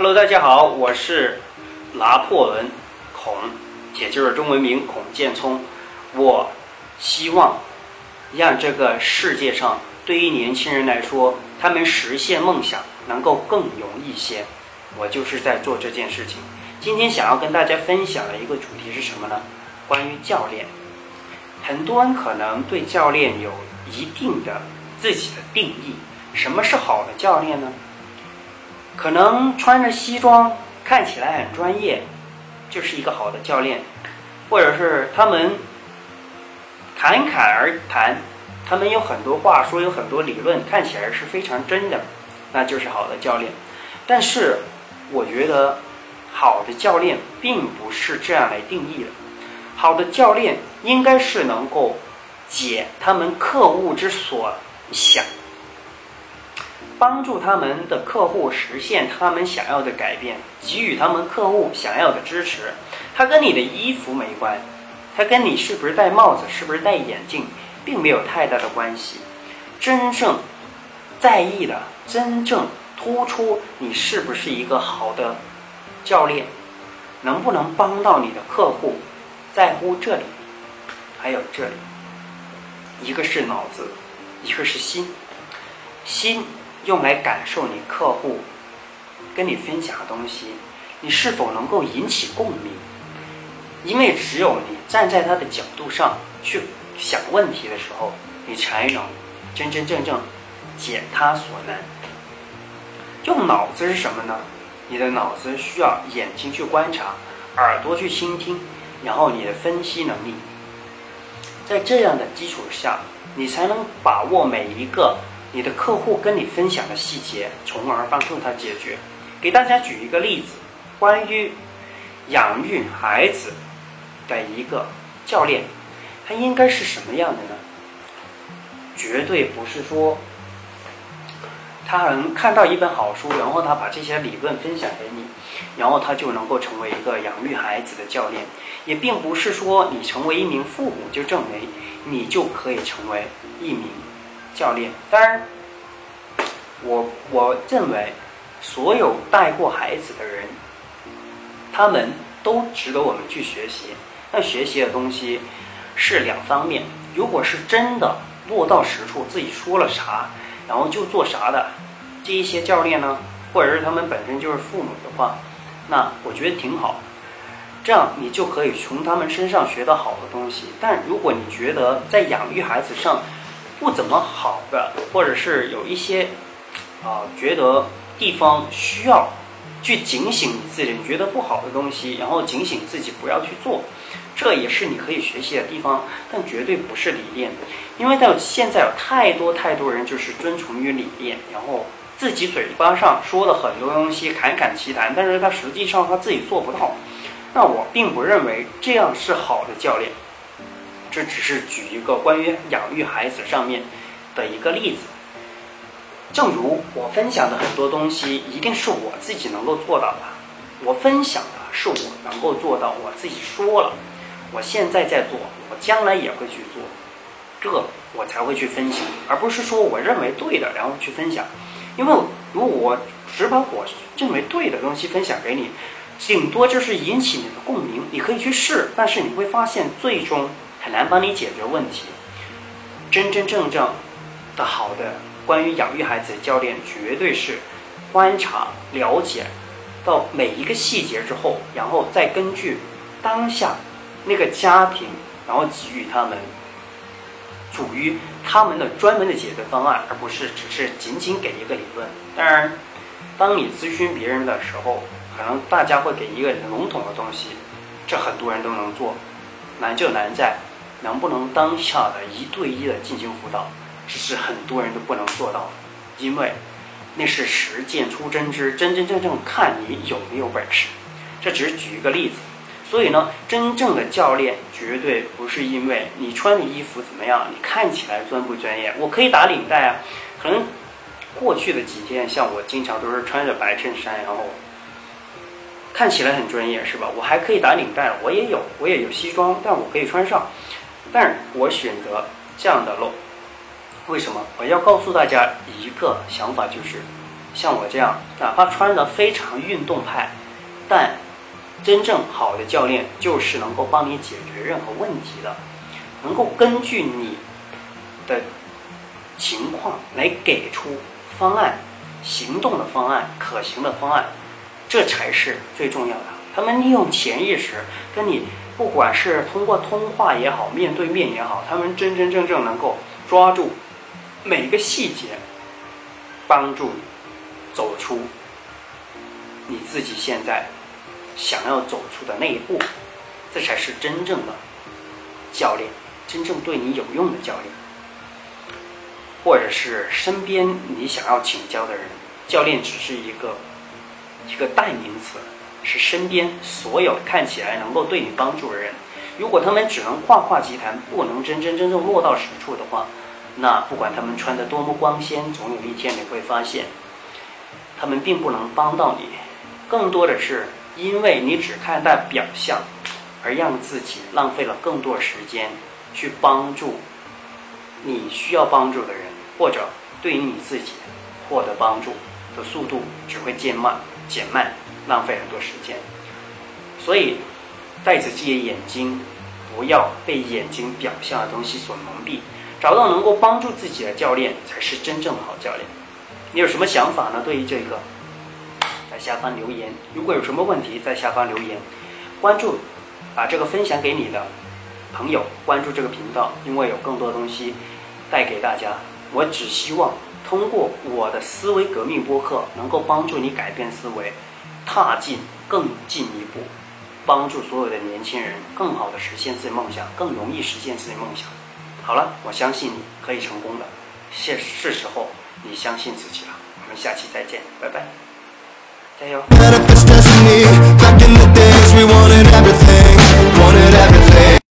Hello，大家好，我是拿破仑孔，也就是中文名孔建聪。我希望让这个世界上对于年轻人来说，他们实现梦想能够更容易些。我就是在做这件事情。今天想要跟大家分享的一个主题是什么呢？关于教练。很多人可能对教练有一定的自己的定义。什么是好的教练呢？可能穿着西装看起来很专业，就是一个好的教练；或者是他们侃侃而谈，他们有很多话说，有很多理论，看起来是非常真的，那就是好的教练。但是，我觉得好的教练并不是这样来定义的。好的教练应该是能够解他们客户之所想。帮助他们的客户实现他们想要的改变，给予他们客户想要的支持。他跟你的衣服没关，他跟你是不是戴帽子、是不是戴眼镜，并没有太大的关系。真正在意的、真正突出你是不是一个好的教练，能不能帮到你的客户，在乎这里，还有这里。一个是脑子，一个是心，心。用来感受你客户跟你分享的东西，你是否能够引起共鸣？因为只有你站在他的角度上去想问题的时候，你才能真真正正解他所难。用脑子是什么呢？你的脑子需要眼睛去观察，耳朵去倾听，然后你的分析能力，在这样的基础下，你才能把握每一个。你的客户跟你分享的细节，从而帮助他解决。给大家举一个例子，关于养育孩子的一个教练，他应该是什么样的呢？绝对不是说他能看到一本好书，然后他把这些理论分享给你，然后他就能够成为一个养育孩子的教练。也并不是说你成为一名父母就证明你就可以成为一名。教练，当然，我我认为，所有带过孩子的人，他们都值得我们去学习。但学习的东西是两方面，如果是真的落到实处，自己说了啥，然后就做啥的，这一些教练呢，或者是他们本身就是父母的话，那我觉得挺好，这样你就可以从他们身上学到好的东西。但如果你觉得在养育孩子上，不怎么好的，或者是有一些啊，觉得地方需要去警醒你自己，你觉得不好的东西，然后警醒自己不要去做，这也是你可以学习的地方，但绝对不是理念，因为到现在有太多太多人就是遵从于理念，然后自己嘴巴上说了很多东西侃侃其谈，但是他实际上他自己做不到，那我并不认为这样是好的教练。这只是举一个关于养育孩子上面的一个例子。正如我分享的很多东西，一定是我自己能够做到的。我分享的是我能够做到，我自己说了，我现在在做，我将来也会去做，这我才会去分享，而不是说我认为对的，然后去分享。因为如果我只把我认为对的东西分享给你，顶多就是引起你的共鸣，你可以去试，但是你会发现最终。很难帮你解决问题。真真正正的好的关于养育孩子的教练，绝对是观察、了解到每一个细节之后，然后再根据当下那个家庭，然后给予他们属于他们的专门的解决方案，而不是只是仅仅给一个理论。当然，当你咨询别人的时候，可能大家会给一个笼统的东西，这很多人都能做，难就难在。能不能当下的一对一的进行辅导，这是很多人都不能做到的，因为那是实践出真知，真真正正看你有没有本事。这只是举一个例子，所以呢，真正的教练绝对不是因为你穿的衣服怎么样，你看起来专不专业。我可以打领带啊，可能过去的几天，像我经常都是穿着白衬衫，然后看起来很专业，是吧？我还可以打领带，我也有，我也有西装，但我可以穿上。但我选择这样的路，为什么？我要告诉大家一个想法，就是像我这样，哪怕穿的非常运动派，但真正好的教练就是能够帮你解决任何问题的，能够根据你的情况来给出方案、行动的方案、可行的方案，这才是最重要的。他们利用潜意识跟你，不管是通过通话也好，面对面也好，他们真真正正能够抓住每个细节，帮助你走出你自己现在想要走出的那一步，这才是真正的教练，真正对你有用的教练，或者是身边你想要请教的人，教练只是一个一个代名词。是身边所有看起来能够对你帮助的人，如果他们只能夸夸其谈，不能真真正正落到实处的话，那不管他们穿的多么光鲜，总有一天你会发现，他们并不能帮到你。更多的是因为你只看待表象，而让自己浪费了更多时间去帮助你需要帮助的人，或者对于你自己获得帮助的速度只会渐慢，减慢。浪费很多时间，所以带着自己的眼睛，不要被眼睛表象的东西所蒙蔽，找到能够帮助自己的教练才是真正的好教练。你有什么想法呢？对于这个，在下方留言。如果有什么问题，在下方留言。关注，把这个分享给你的朋友，关注这个频道，因为有更多东西带给大家。我只希望通过我的思维革命播客，能够帮助你改变思维。踏进更进一步，帮助所有的年轻人更好的实现自己梦想，更容易实现自己梦想。好了，我相信你可以成功的，现是时候你相信自己了。我们下期再见，拜拜，加油！